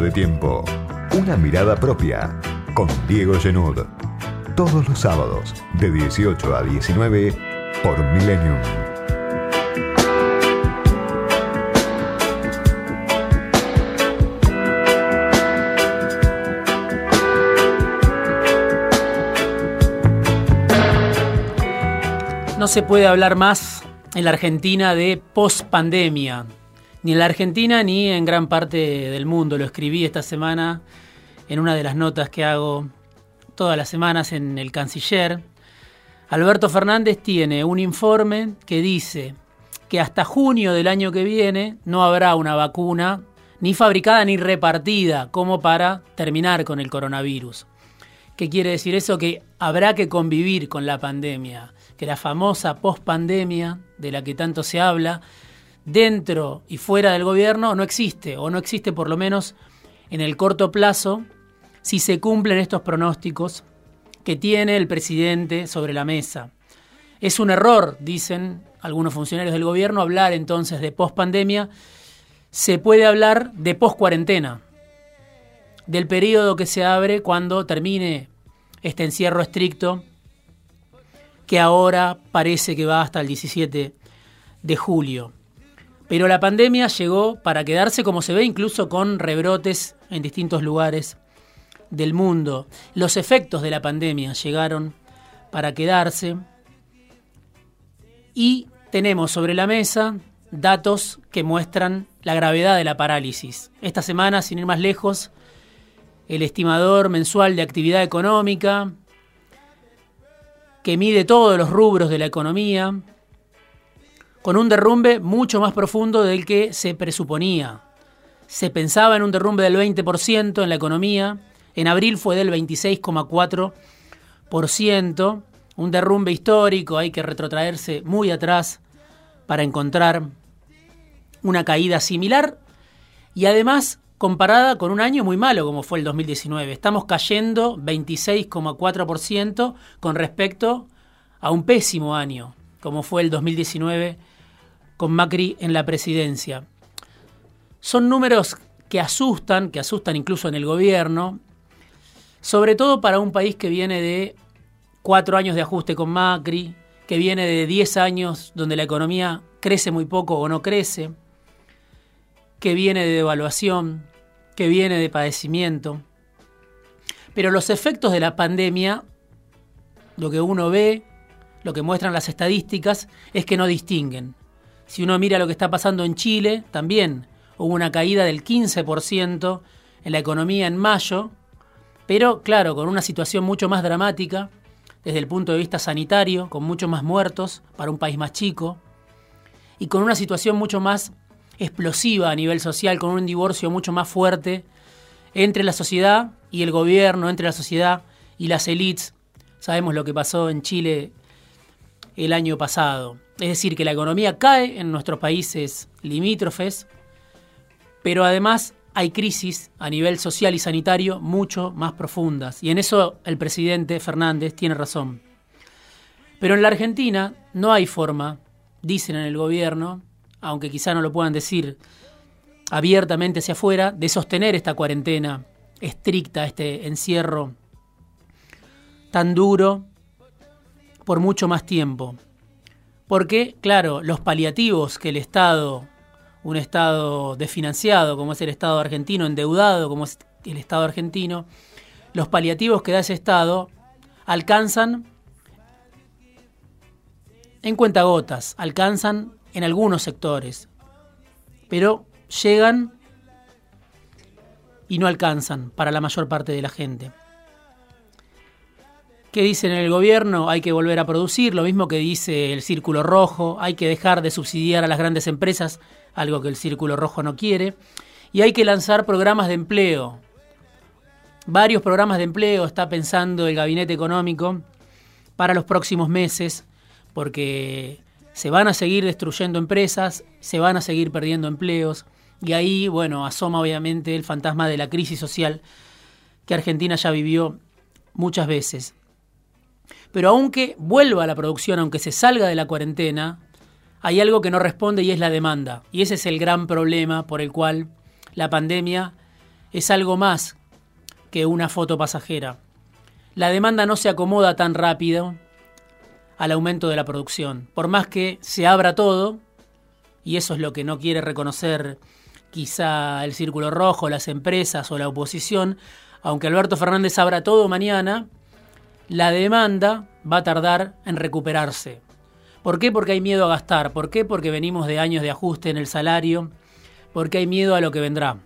de tiempo. Una mirada propia con Diego Genud. Todos los sábados de 18 a 19 por Millennium. No se puede hablar más en la Argentina de post-pandemia, ni en la Argentina ni en gran parte del mundo. Lo escribí esta semana en una de las notas que hago todas las semanas en el Canciller. Alberto Fernández tiene un informe que dice que hasta junio del año que viene no habrá una vacuna ni fabricada ni repartida como para terminar con el coronavirus. ¿Qué quiere decir eso? Que habrá que convivir con la pandemia que la famosa pospandemia de la que tanto se habla, dentro y fuera del gobierno no existe, o no existe por lo menos en el corto plazo, si se cumplen estos pronósticos que tiene el presidente sobre la mesa. Es un error, dicen algunos funcionarios del gobierno, hablar entonces de pospandemia. Se puede hablar de poscuarentena, del periodo que se abre cuando termine este encierro estricto que ahora parece que va hasta el 17 de julio. Pero la pandemia llegó para quedarse como se ve incluso con rebrotes en distintos lugares del mundo. Los efectos de la pandemia llegaron para quedarse y tenemos sobre la mesa datos que muestran la gravedad de la parálisis. Esta semana, sin ir más lejos, el estimador mensual de actividad económica que mide todos los rubros de la economía, con un derrumbe mucho más profundo del que se presuponía. Se pensaba en un derrumbe del 20% en la economía, en abril fue del 26,4%, un derrumbe histórico, hay que retrotraerse muy atrás para encontrar una caída similar y además comparada con un año muy malo como fue el 2019. Estamos cayendo 26,4% con respecto a un pésimo año como fue el 2019 con Macri en la presidencia. Son números que asustan, que asustan incluso en el gobierno, sobre todo para un país que viene de cuatro años de ajuste con Macri, que viene de 10 años donde la economía crece muy poco o no crece, que viene de devaluación, que viene de padecimiento. Pero los efectos de la pandemia, lo que uno ve, lo que muestran las estadísticas, es que no distinguen. Si uno mira lo que está pasando en Chile, también hubo una caída del 15% en la economía en mayo, pero claro, con una situación mucho más dramática desde el punto de vista sanitario, con muchos más muertos para un país más chico, y con una situación mucho más explosiva a nivel social, con un divorcio mucho más fuerte entre la sociedad y el gobierno, entre la sociedad y las élites. Sabemos lo que pasó en Chile el año pasado. Es decir, que la economía cae en nuestros países limítrofes, pero además hay crisis a nivel social y sanitario mucho más profundas. Y en eso el presidente Fernández tiene razón. Pero en la Argentina no hay forma, dicen en el gobierno, aunque quizá no lo puedan decir abiertamente hacia afuera, de sostener esta cuarentena estricta, este encierro tan duro por mucho más tiempo. Porque, claro, los paliativos que el Estado, un Estado desfinanciado como es el Estado argentino, endeudado como es el Estado argentino, los paliativos que da ese Estado alcanzan en cuentagotas, alcanzan en algunos sectores, pero llegan y no alcanzan para la mayor parte de la gente. ¿Qué dicen en el gobierno? Hay que volver a producir, lo mismo que dice el Círculo Rojo, hay que dejar de subsidiar a las grandes empresas, algo que el Círculo Rojo no quiere, y hay que lanzar programas de empleo. Varios programas de empleo está pensando el gabinete económico para los próximos meses, porque se van a seguir destruyendo empresas, se van a seguir perdiendo empleos y ahí, bueno, asoma obviamente el fantasma de la crisis social que Argentina ya vivió muchas veces. Pero aunque vuelva a la producción, aunque se salga de la cuarentena, hay algo que no responde y es la demanda. Y ese es el gran problema por el cual la pandemia es algo más que una foto pasajera. La demanda no se acomoda tan rápido al aumento de la producción. Por más que se abra todo, y eso es lo que no quiere reconocer quizá el Círculo Rojo, las empresas o la oposición, aunque Alberto Fernández abra todo mañana, la demanda va a tardar en recuperarse. ¿Por qué? Porque hay miedo a gastar. ¿Por qué? Porque venimos de años de ajuste en el salario. Porque hay miedo a lo que vendrá.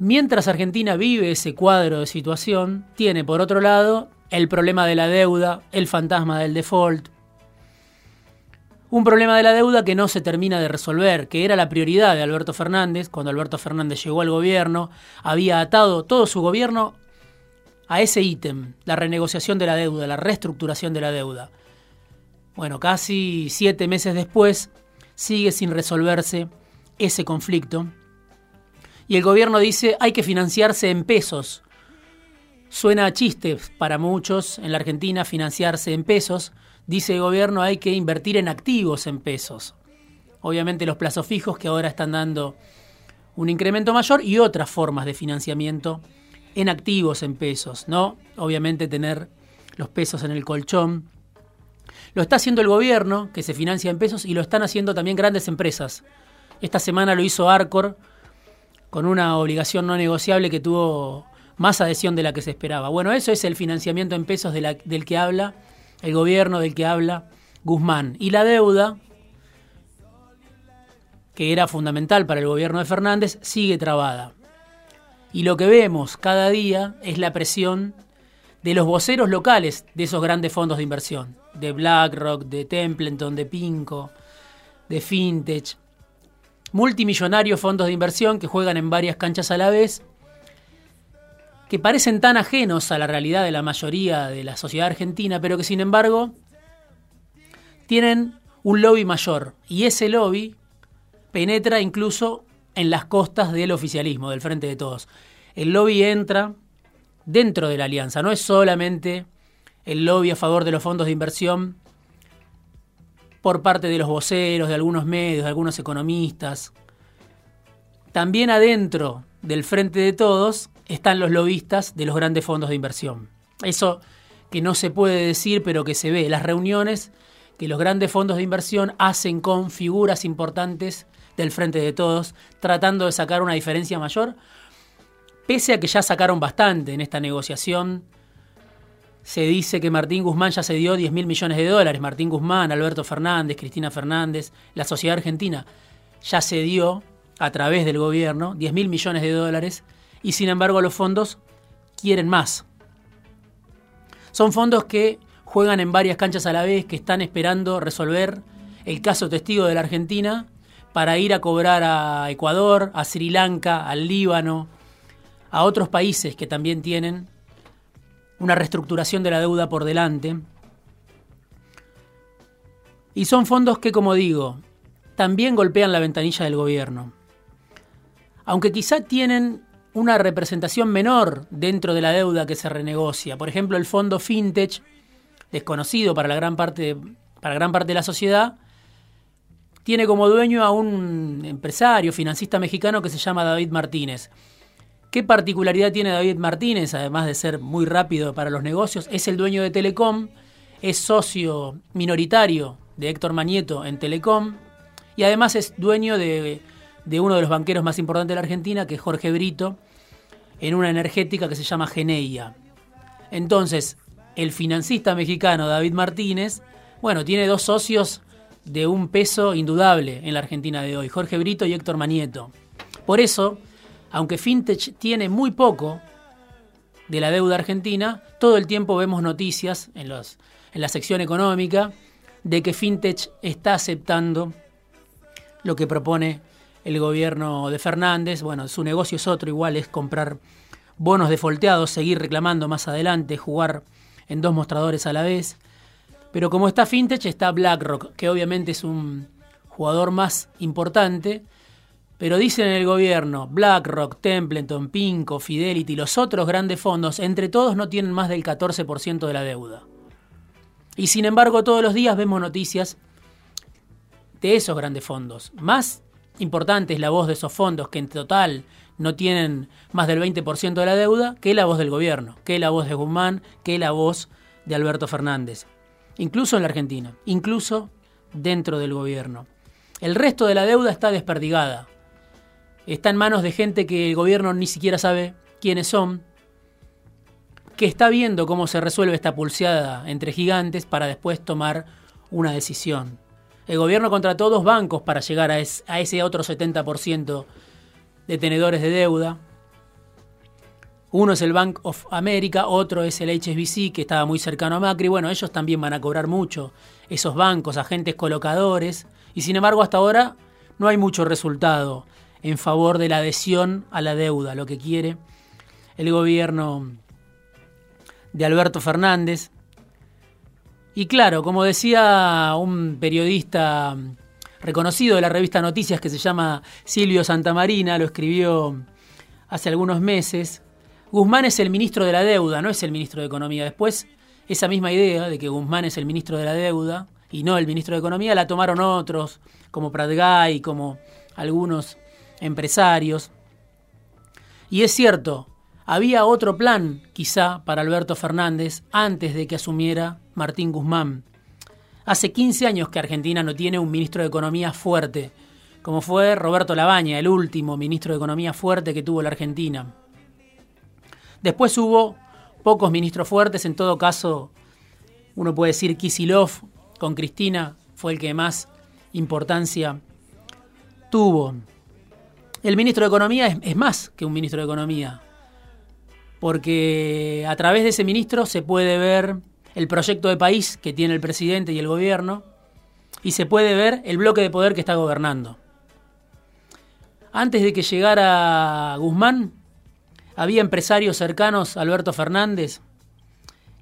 Mientras Argentina vive ese cuadro de situación, tiene por otro lado el problema de la deuda, el fantasma del default. Un problema de la deuda que no se termina de resolver, que era la prioridad de Alberto Fernández. Cuando Alberto Fernández llegó al gobierno, había atado todo su gobierno a ese ítem, la renegociación de la deuda, la reestructuración de la deuda. Bueno, casi siete meses después sigue sin resolverse ese conflicto. Y el gobierno dice hay que financiarse en pesos. Suena a chiste para muchos en la Argentina financiarse en pesos. Dice el gobierno hay que invertir en activos en pesos. Obviamente los plazos fijos que ahora están dando un incremento mayor y otras formas de financiamiento en activos en pesos, ¿no? Obviamente tener los pesos en el colchón. Lo está haciendo el gobierno, que se financia en pesos, y lo están haciendo también grandes empresas. Esta semana lo hizo Arcor con una obligación no negociable que tuvo más adhesión de la que se esperaba. Bueno, eso es el financiamiento en pesos del que habla el gobierno, del que habla Guzmán. Y la deuda, que era fundamental para el gobierno de Fernández, sigue trabada. Y lo que vemos cada día es la presión de los voceros locales de esos grandes fondos de inversión, de BlackRock, de Templeton, de Pinco, de Fintech, multimillonarios fondos de inversión que juegan en varias canchas a la vez, que parecen tan ajenos a la realidad de la mayoría de la sociedad argentina, pero que sin embargo tienen un lobby mayor, y ese lobby penetra incluso en las costas del oficialismo, del Frente de Todos. El lobby entra dentro de la alianza, no es solamente el lobby a favor de los fondos de inversión por parte de los voceros, de algunos medios, de algunos economistas. También adentro del Frente de Todos están los lobistas de los grandes fondos de inversión. Eso que no se puede decir, pero que se ve, las reuniones que los grandes fondos de inversión hacen con figuras importantes del frente de todos, tratando de sacar una diferencia mayor, pese a que ya sacaron bastante en esta negociación. Se dice que Martín Guzmán ya se dio 10 mil millones de dólares. Martín Guzmán, Alberto Fernández, Cristina Fernández, la sociedad argentina ya se dio a través del gobierno 10 mil millones de dólares y sin embargo los fondos quieren más. Son fondos que juegan en varias canchas a la vez, que están esperando resolver el caso testigo de la Argentina para ir a cobrar a Ecuador, a Sri Lanka, al Líbano, a otros países que también tienen una reestructuración de la deuda por delante. Y son fondos que, como digo, también golpean la ventanilla del gobierno. Aunque quizá tienen una representación menor dentro de la deuda que se renegocia. Por ejemplo, el fondo FinTech, desconocido para la gran parte, para gran parte de la sociedad, tiene como dueño a un empresario, financista mexicano que se llama David Martínez. ¿Qué particularidad tiene David Martínez, además de ser muy rápido para los negocios? Es el dueño de Telecom, es socio minoritario de Héctor Manieto en Telecom y además es dueño de, de uno de los banqueros más importantes de la Argentina, que es Jorge Brito, en una energética que se llama Geneia. Entonces, el financista mexicano David Martínez, bueno, tiene dos socios de un peso indudable en la Argentina de hoy, Jorge Brito y Héctor Manieto. Por eso, aunque Fintech tiene muy poco de la deuda argentina, todo el tiempo vemos noticias en, los, en la sección económica de que Fintech está aceptando lo que propone el gobierno de Fernández. Bueno, su negocio es otro, igual es comprar bonos defolteados, seguir reclamando más adelante, jugar en dos mostradores a la vez. Pero como está Fintech, está BlackRock, que obviamente es un jugador más importante. Pero dicen en el gobierno, BlackRock, Templeton, Pinco, Fidelity, los otros grandes fondos, entre todos no tienen más del 14% de la deuda. Y sin embargo, todos los días vemos noticias de esos grandes fondos, más importante es la voz de esos fondos que en total no tienen más del 20% de la deuda que la voz del gobierno, que la voz de Guzmán, que la voz de Alberto Fernández. Incluso en la Argentina, incluso dentro del gobierno. El resto de la deuda está desperdigada. Está en manos de gente que el gobierno ni siquiera sabe quiénes son, que está viendo cómo se resuelve esta pulseada entre gigantes para después tomar una decisión. El gobierno contrató dos bancos para llegar a, ese otro 70% de tenedores de deuda. Uno es el Bank of America, otro es el HSBC, que estaba muy cercano a Macri. Bueno, ellos también van a cobrar mucho, esos bancos, agentes colocadores. Y sin embargo, hasta ahora no hay mucho resultado en favor de la adhesión a la deuda, lo que quiere el gobierno de Alberto Fernández. Y claro, como decía un periodista reconocido de la revista Noticias que se llama Silvio Santamarina, lo escribió hace algunos meses, Guzmán es el ministro de la deuda, no es el ministro de Economía. Después, esa misma idea de que Guzmán es el ministro de la deuda y no el ministro de Economía la tomaron otros, como Pratgay, como algunos empresarios. Y es cierto, había otro plan, quizá, para Alberto Fernández antes de que asumiera Martín Guzmán. Hace 15 años que Argentina no tiene un ministro de Economía fuerte, como fue Roberto Labaña, el último ministro de Economía fuerte que tuvo la Argentina. Después hubo pocos ministros fuertes, en todo caso, uno puede decir Kisilov con Cristina fue el que más importancia tuvo. El ministro de Economía es, es más que un ministro de Economía porque a través de ese ministro se puede ver el proyecto de país que tiene el presidente y el gobierno y se puede ver el bloque de poder que está gobernando. Antes de que llegara Guzmán, había empresarios cercanos a Alberto Fernández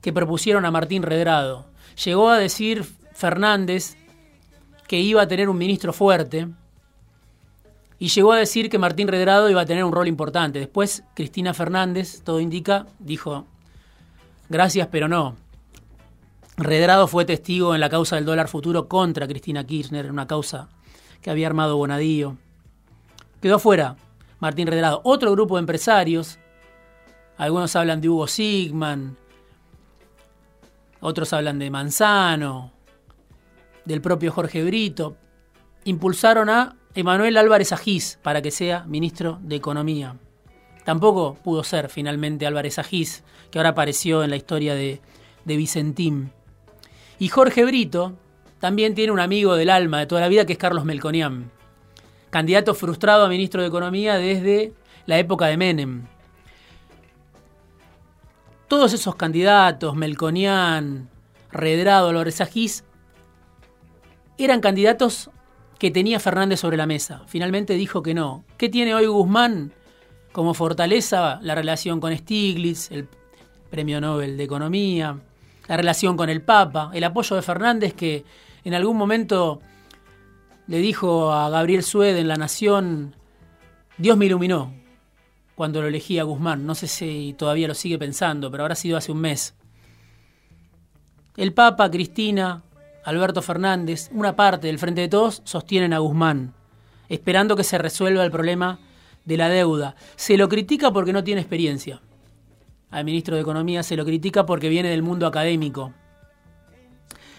que propusieron a Martín Redrado. Llegó a decir Fernández que iba a tener un ministro fuerte, y llegó a decir que Martín Redrado iba a tener un rol importante. Después, Cristina Fernández, todo indica, dijo, gracias, pero no. Redrado fue testigo en la causa del dólar futuro contra Cristina Kirchner, una causa que había armado Bonadío. Quedó fuera Martín Redrado. Otro grupo de empresarios, algunos hablan de Hugo Sigman, otros hablan de Manzano, del propio Jorge Brito, impulsaron a Emanuel Álvarez Agís para que sea ministro de Economía. Tampoco pudo ser finalmente Álvarez Agís, que ahora apareció en la historia de, de Vicentín. Y Jorge Brito también tiene un amigo del alma de toda la vida que es Carlos Melconian, candidato frustrado a ministro de Economía desde la época de Menem. Todos esos candidatos, Melconian, Redrado, Álvarez Agís, eran candidatos que tenía Fernández sobre la mesa. Finalmente dijo que no. ¿Qué tiene hoy Guzmán como fortaleza? La relación con Stiglitz, el Premio Nobel de Economía, la relación con el Papa, el apoyo de Fernández que en algún momento le dijo a Gabriel Sued en La Nación, Dios me iluminó cuando lo elegí a Guzmán. No sé si todavía lo sigue pensando, pero habrá sido hace un mes. El Papa, Cristina, Alberto Fernández, una parte del Frente de Todos sostienen a Guzmán, esperando que se resuelva el problema de la deuda. Se lo critica porque no tiene experiencia. Al ministro de Economía se lo critica porque viene del mundo académico.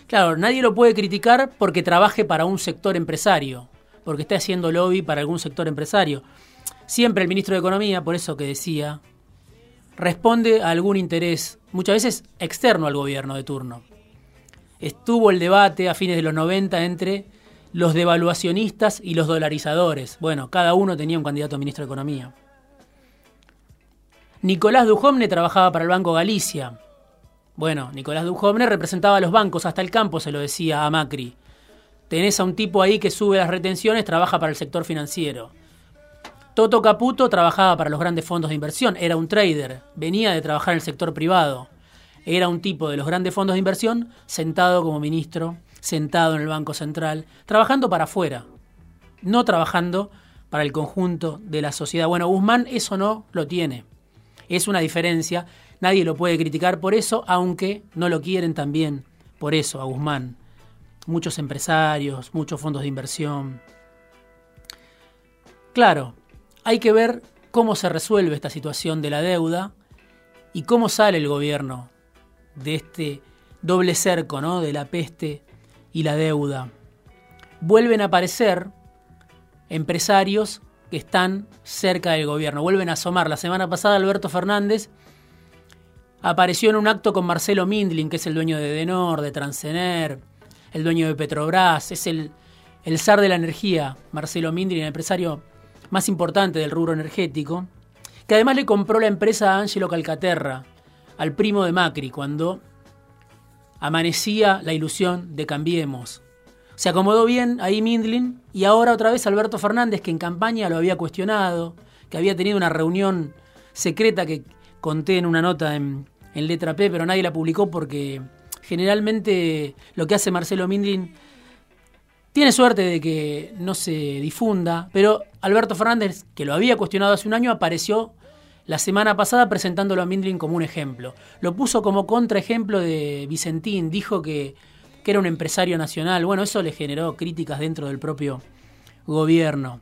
Claro, nadie lo puede criticar porque trabaje para un sector empresario, porque esté haciendo lobby para algún sector empresario. Siempre el ministro de Economía, por eso que decía, responde a algún interés, muchas veces externo al gobierno de turno estuvo el debate a fines de los 90 entre los devaluacionistas y los dolarizadores. Bueno, cada uno tenía un candidato a ministro de Economía. Nicolás Dujomne trabajaba para el Banco Galicia. Bueno, Nicolás Dujomne representaba a los bancos, hasta el campo se lo decía a Macri. Tenés a un tipo ahí que sube las retenciones, trabaja para el sector financiero. Toto Caputo trabajaba para los grandes fondos de inversión, era un trader, venía de trabajar en el sector privado era un tipo de los grandes fondos de inversión sentado como ministro, sentado en el Banco Central, trabajando para afuera, no trabajando para el conjunto de la sociedad. Bueno, Guzmán eso no lo tiene. Es una diferencia, nadie lo puede criticar por eso, aunque no lo quieren también por eso a Guzmán. Muchos empresarios, muchos fondos de inversión. Claro, hay que ver cómo se resuelve esta situación de la deuda y cómo sale el gobierno de este doble cerco, ¿no? De la peste y la deuda. Vuelven a aparecer empresarios que están cerca del gobierno, vuelven a asomar. La semana pasada Alberto Fernández apareció en un acto con Marcelo Mindlin, que es el dueño de Denor, de Transener, el dueño de Petrobras, es el, el zar de la energía, Marcelo Mindlin, el empresario más importante del rubro energético, que además le compró la empresa a Angelo Calcaterra, al primo de Macri, cuando amanecía la ilusión de Cambiemos. Se acomodó bien ahí Mindlin y ahora otra vez Alberto Fernández, que en campaña lo había cuestionado, que había tenido una reunión secreta que conté en una nota en, en letra P, pero nadie la publicó porque generalmente lo que hace Marcelo Mindlin tiene suerte de que no se difunda, pero Alberto Fernández, que lo había cuestionado hace un año, apareció la semana pasada presentándolo a Mindlin como un ejemplo. Lo puso como contraejemplo de Vicentín, dijo que, que era un empresario nacional. Bueno, eso le generó críticas dentro del propio gobierno.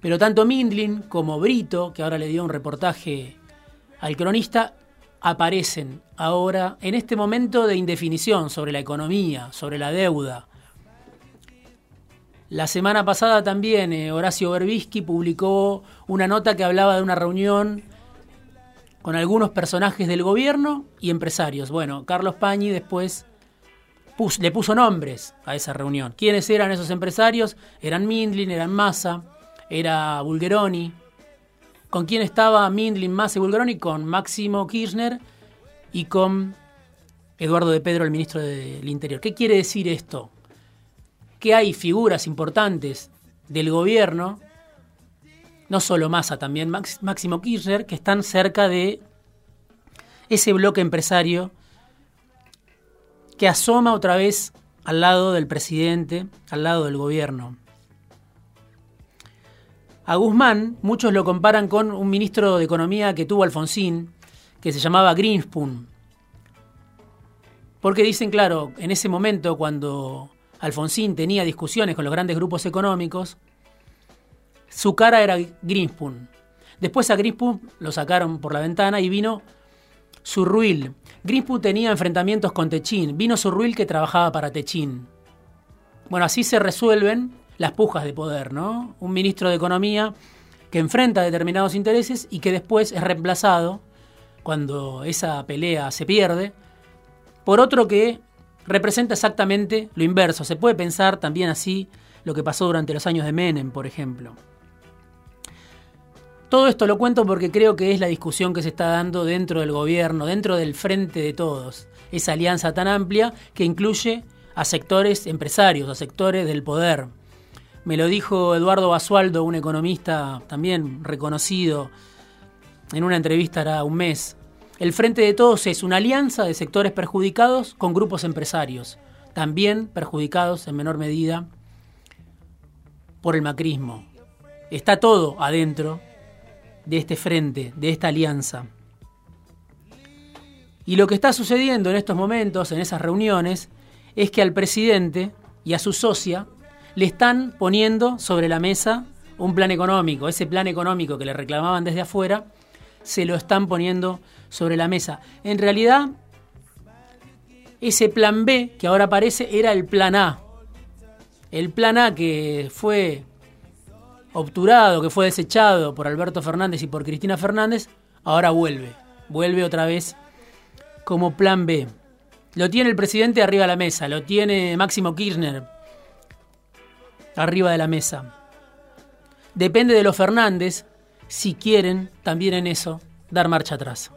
Pero tanto Mindlin como Brito, que ahora le dio un reportaje al cronista, aparecen ahora en este momento de indefinición sobre la economía, sobre la deuda, la semana pasada también eh, Horacio Berbisky publicó una nota que hablaba de una reunión con algunos personajes del gobierno y empresarios. Bueno, Carlos Pañi después le puso nombres a esa reunión. ¿Quiénes eran esos empresarios? Eran Mindlin, eran Massa, era Bulgeroni. ¿Con quién estaba Mindlin, Massa y Bulgeroni? Con Máximo Kirchner y con Eduardo de Pedro, el ministro del Interior. ¿Qué quiere decir esto? Que hay figuras importantes del gobierno, no solo Massa, también Máximo Kirchner, que están cerca de ese bloque empresario que asoma otra vez al lado del presidente, al lado del gobierno. A Guzmán, muchos lo comparan con un ministro de Economía que tuvo Alfonsín, que se llamaba Greenspoon. Porque dicen, claro, en ese momento cuando Alfonsín tenía discusiones con los grandes grupos económicos, su cara era Greenspoon. Después a Greenspoon lo sacaron por la ventana y vino Surruil. Greenspoon tenía enfrentamientos con Techín. Vino Surruil que trabajaba para Techín. Bueno, así se resuelven las pujas de poder, ¿no? Un ministro de Economía que enfrenta determinados intereses y que después es reemplazado cuando esa pelea se pierde por otro que representa exactamente lo inverso. Se puede pensar también así lo que pasó durante los años de Menem, por ejemplo. Todo esto lo cuento porque creo que es la discusión que se está dando dentro del gobierno, dentro del frente de todos. Esa alianza tan amplia que incluye a sectores empresarios, a sectores del poder. Me lo dijo Eduardo Basualdo, un economista también reconocido, en una entrevista hará un mes. El Frente de Todos es una alianza de sectores perjudicados con grupos empresarios, también perjudicados en menor medida por el macrismo. Está todo adentro de este frente, de esta alianza. Y lo que está sucediendo en estos momentos, en esas reuniones, es que al presidente y a su socia le están poniendo sobre la mesa un plan económico, ese plan económico que le reclamaban desde afuera, se lo están poniendo sobre la mesa. En realidad, ese plan B que ahora aparece era el plan A. El plan A que fue obturado, que fue desechado por Alberto Fernández y por Cristina Fernández, ahora vuelve. Vuelve otra vez como plan B. Lo tiene el presidente arriba de la mesa, lo tiene Máximo Kirchner arriba de la mesa. Depende de los Fernández si quieren también en eso dar marcha atrás.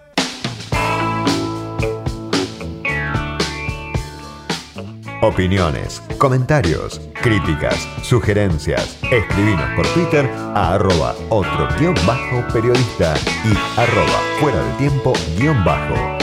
Opiniones, comentarios, críticas, sugerencias. Escribinos por Twitter a arroba otro guion bajo periodista y arroba fuera del tiempo guion bajo.